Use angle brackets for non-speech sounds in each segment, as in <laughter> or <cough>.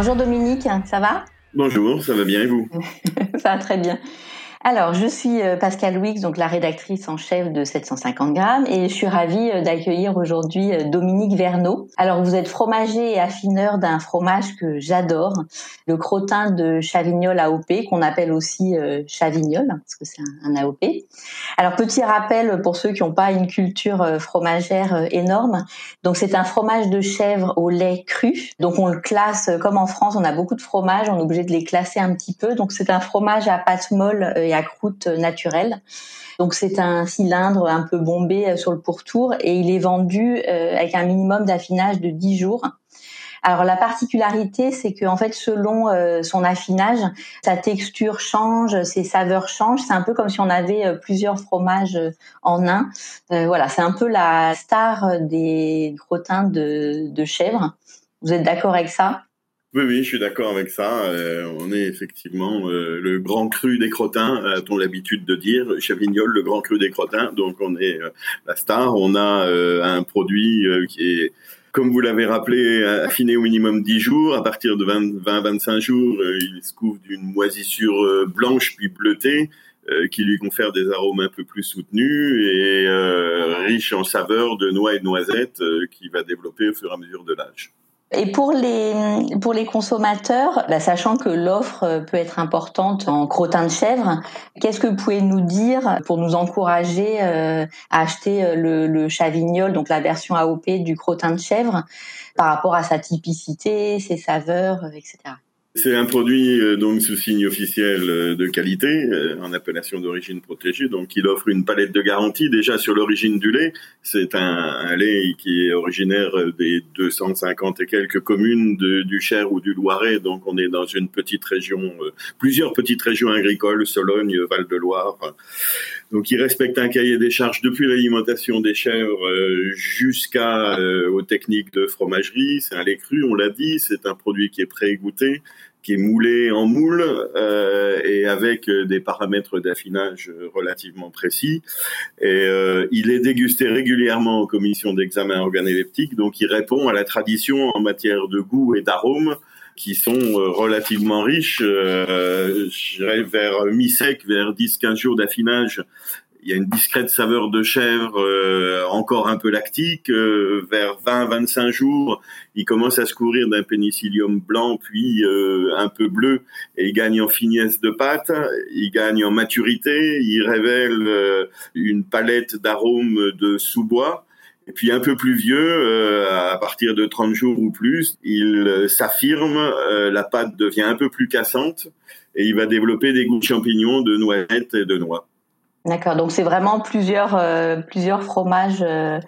Bonjour Dominique, ça va? Bonjour, ça va bien et vous? <laughs> Ça va très bien. Alors, je suis euh, Pascal Wix, donc la rédactrice en chef de 750 grammes, et je suis ravie euh, d'accueillir aujourd'hui euh, Dominique Verneau. Alors, vous êtes fromager et affineur d'un fromage que j'adore, le crottin de Chavignol AOP, qu'on appelle aussi Chavignol, parce que c'est un, AOP. Alors, petit rappel pour ceux qui n'ont pas une culture fromagère énorme. Donc, c'est un fromage de chèvre au lait cru. Donc, on le classe, comme en France, on a beaucoup de fromages, on est obligé de les classer un petit peu. Donc, c'est un fromage à pâte molle à croûte naturelle. Donc c'est un cylindre un peu bombé euh, sur le pourtour et il est vendu euh, avec un minimum d'affinage de 10 jours. Alors la particularité, c'est que en fait, selon euh, son affinage, sa texture change, ses saveurs changent. C'est un peu comme si on avait plusieurs fromages en un. voilà, c'est un peu la star des crottins de, de chèvre. Vous êtes d'accord avec ça? Oui, oui, je suis d'accord avec ça. Euh, on est effectivement euh, le grand cru des crottins, a-t-on l'habitude de dire. Chavignol, le grand cru des crottins. Donc on est euh, la star. On a un produit qui est, comme vous l'avez rappelé, affiné au minimum 10 jours. À partir de 20-25 jours, il se couvre d'une moisissure blanche puis bleutée qui lui confère des arômes un peu plus soutenus et riche en saveurs de noix et de noisettes qui va développer au fur et à mesure de l'âge. Et pour les pour les consommateurs, bah, sachant que l'offre euh, peut être importante en crottin de chèvre, qu'est-ce que vous pouvez nous dire pour nous encourager euh, à acheter euh, le, le chavignol, donc la version AOP du crottin de chèvre, par rapport à sa typicité, ses saveurs, etc. C'est un produit euh, donc sous signe officiel euh, de qualité, euh, en appellation d'origine protégée. Donc, il offre une palette de garantie déjà sur l'origine du lait. C'est un, un, lait qui est originaire des 250 et quelques communes de, du Cher ou du Loiret. Donc, on est dans une petite région, plusieurs petites régions agricoles, Sologne, Val-de-Loire. Donc, il respecte un cahier des charges depuis l'alimentation des chèvres jusqu'à aux techniques de fromagerie. C'est un lait cru, on l'a dit. C'est un produit qui est pré-égoutté qui est moulé en moule euh, et avec euh, des paramètres d'affinage relativement précis. Et euh, il est dégusté régulièrement en commission d'examen organoleptique, donc il répond à la tradition en matière de goût et d'arôme qui sont euh, relativement riches. Euh, je vers mi-sec, vers 10-15 jours d'affinage, il y a une discrète saveur de chèvre, euh, encore un peu lactique. Euh, vers 20-25 jours, il commence à se couvrir d'un pénicillium blanc, puis euh, un peu bleu, et il gagne en finesse de pâte, il gagne en maturité, il révèle une palette d'arômes de sous-bois. Et puis un peu plus vieux, à partir de 30 jours ou plus, il s'affirme, la pâte devient un peu plus cassante, et il va développer des goûts de champignons, de noisettes et de noix. D'accord, donc c'est vraiment plusieurs, euh, plusieurs fromages euh,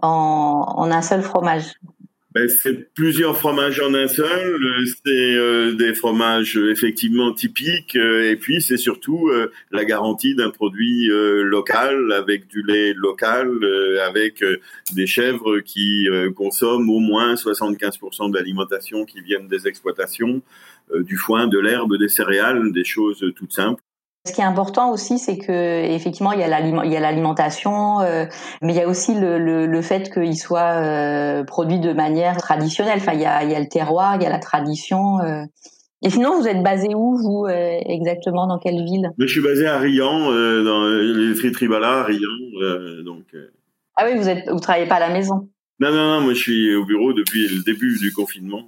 en, en, un seul fromage. Ben, c'est plusieurs fromages en un seul, c'est euh, des fromages effectivement typiques, et puis c'est surtout la garantie d'un produit local, avec du lait local, avec des chèvres qui consomment au moins 75% de l'alimentation qui viennent des exploitations, du foin, de l'herbe, des céréales, des choses toutes simples. Ce qui est important aussi, c'est que effectivement il y a l'alimentation, euh, mais il y a aussi le, le, le fait qu'il soit euh, produit de manière traditionnelle. Enfin, il y a, il y a le terroir, il y a la tradition. Euh. Et sinon, vous êtes basé où, vous, exactement, dans quelle ville? Je suis basé à Riant, dans les friteries Bala, à Riant. donc, Ah oui, vous êtes, vous travaillez pas à la maison? Non, non, non, moi je suis au bureau depuis le début du confinement.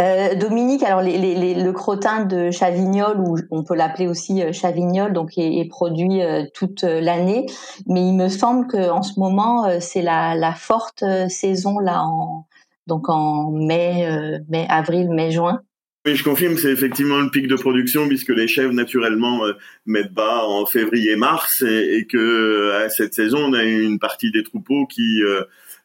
Euh, Dominique, alors le crottin de Chavignol, ou on peut l'appeler aussi euh, Chavignol, donc est, produit euh, toute l'année, mais il me semble que en ce moment c'est la, forte saison là, en, donc en mai, mai, avril, mai, juin. Oui, je confirme, c'est effectivement le pic de production puisque les chèvres naturellement mettent bas en février-mars et, et, que cette saison on a une partie des troupeaux qui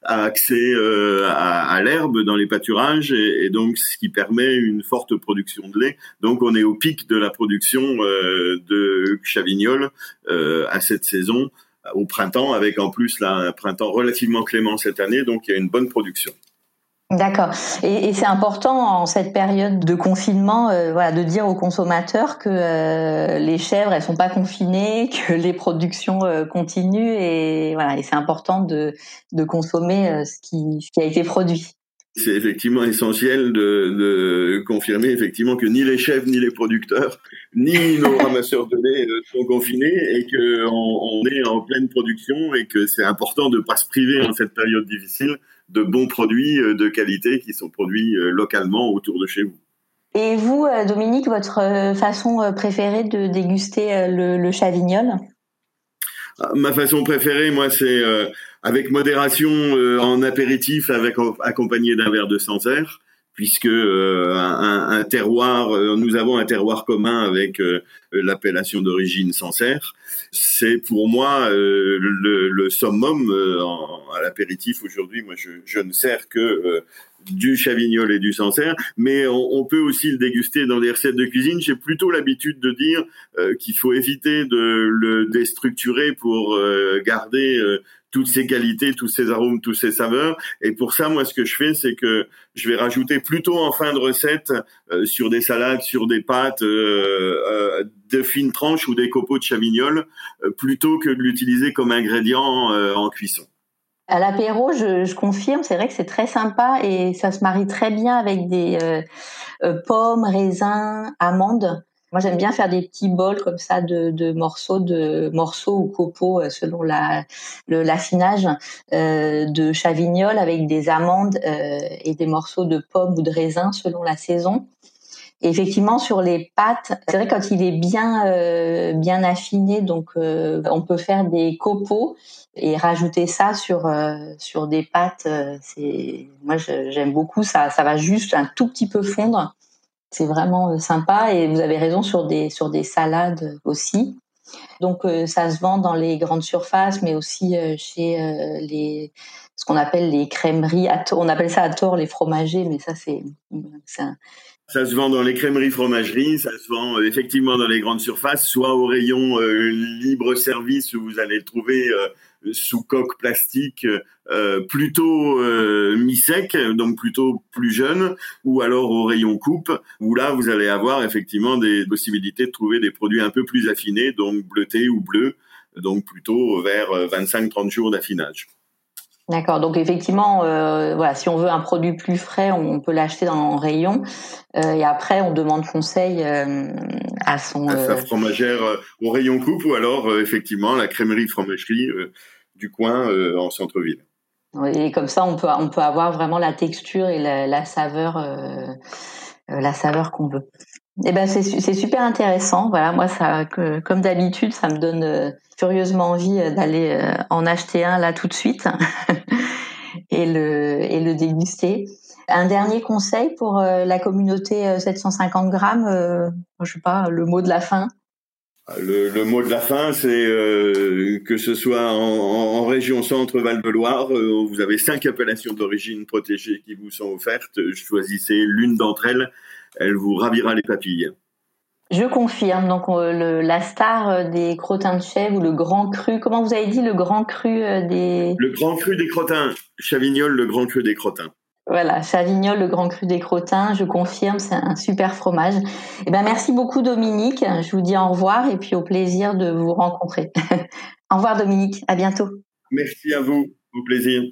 a accès euh, à, l'herbe dans les pâturages et, et, donc ce qui permet une forte production de lait. Donc on est au pic de la production euh, de Chavignol euh, à cette saison au printemps avec en plus là, un printemps relativement clément cette année donc il y a une bonne production. D'accord. Et, et c'est important en cette période de confinement, euh, voilà, de dire aux consommateurs que euh, les chèvres elles sont pas confinées, <laughs> que les productions euh, continuent et voilà. Et c'est important de, de consommer ce qui, ce qui a été produit. c'est effectivement essentiel de, de, confirmer effectivement que ni les chefs, ni les producteurs, ni nos <laughs> ramasseurs de lait euh, sont confinés et qu'on on est en pleine production et que c'est important de ne pas se priver en cette période difficile de bons produits euh, de qualité qui sont produits euh, localement autour de chez vous. Et vous, Dominique, votre façon préférée de déguster le, le chavignol? Ah, Ma façon préférée, moi, c'est avec modération euh, en apéritif, avec accompagné d'un verre de Sancerre, puisque euh, un, un, terroir, euh, nous avons un terroir commun avec l'appellation d'origine Sancerre. C'est pour moi le, le, summum à l'apéritif aujourd'hui. Moi, je, je, ne sers que du chavignol et du sancerre, mais on, on, peut aussi le déguster dans des recettes de cuisine. J'ai plutôt l'habitude de dire qu'il faut éviter de le déstructurer pour garder toutes ces qualités, tous ces arômes, tous ces saveurs. Et pour ça, moi, ce que je fais, c'est que je vais rajouter plutôt en fin de recette euh, sur des salades, sur des pâtes, euh, euh, de fines tranches ou des copeaux de chavignol, plutôt que de l'utiliser comme ingrédient en cuisson. À l'apéro, je, je, confirme, c'est vrai que c'est très sympa et ça se marie très bien avec des pommes, raisins, amandes. Moi, j'aime bien faire des petits bols comme ça de, de morceaux, de morceaux ou copeaux euh, selon la l'affinage euh, de chavignol avec des amandes euh, et des morceaux de pommes ou de raisins selon la saison. Et effectivement, sur les pâtes, c'est vrai quand il est bien euh, bien affiné, donc euh, on peut faire des copeaux et rajouter ça sur sur des pâtes. c'est moi j'aime beaucoup ça. Ça va juste un tout petit peu fondre c'est vraiment euh, sympa et vous avez raison sur des sur des salades aussi. Donc euh, ça se vend dans les grandes surfaces, mais aussi euh, chez les ce qu'on appelle les crèmeries. On appelle ça à tort les fromagers, mais ça c'est ça se vend dans les crèmeries fromageries, ça se vend effectivement dans les grandes surfaces, soit au rayon libre service où vous allez le trouver sous coque plastique euh, plutôt euh, mi-sec, donc plutôt plus jeune, ou alors au rayon coupe, où là vous allez avoir effectivement des possibilités de trouver des produits un peu plus affinés, donc bleutés ou bleus, donc plutôt vers 25-30 euh, jours d'affinage. D'accord. Donc effectivement, euh, voilà, si on veut un produit plus frais, on peut l'acheter dans le rayon. Euh, et après, on demande conseil euh, à son. À sa fromagère au rayon coupe ou alors effectivement la crèmerie fromagerie du coin en centre-ville. Et comme ça, on peut on peut avoir vraiment la texture et la, la saveur la saveur qu'on veut. Eh ben c'est super intéressant. Voilà, moi comme d'habitude, ça me donne euh, furieusement envie euh, d'aller euh, en acheter un là tout de suite <laughs> et le déguster. Un dernier conseil pour la communauté 750 grammes, je sais le mot de la fin? Le, mot de la fin, c'est que ce soit en, région centre Val-de-Loire, vous avez cinq appellations d'origine protégées qui vous sont offertes. Choisissez l'une d'entre elles elle vous ravira les papilles. Je confirme. Donc le, la star euh, des crottins de chèvre ou le grand cru. Comment vous avez dit le grand cru euh, des Le grand cru des crottins. Chavignol, le grand cru des crottins. Voilà, Chavignol, le grand cru des crottins. Je confirme, c'est un super fromage. Eh ben merci beaucoup Dominique. Je vous dis au revoir et puis au plaisir de vous rencontrer. <laughs> au revoir Dominique. À bientôt. Merci à vous. Au plaisir.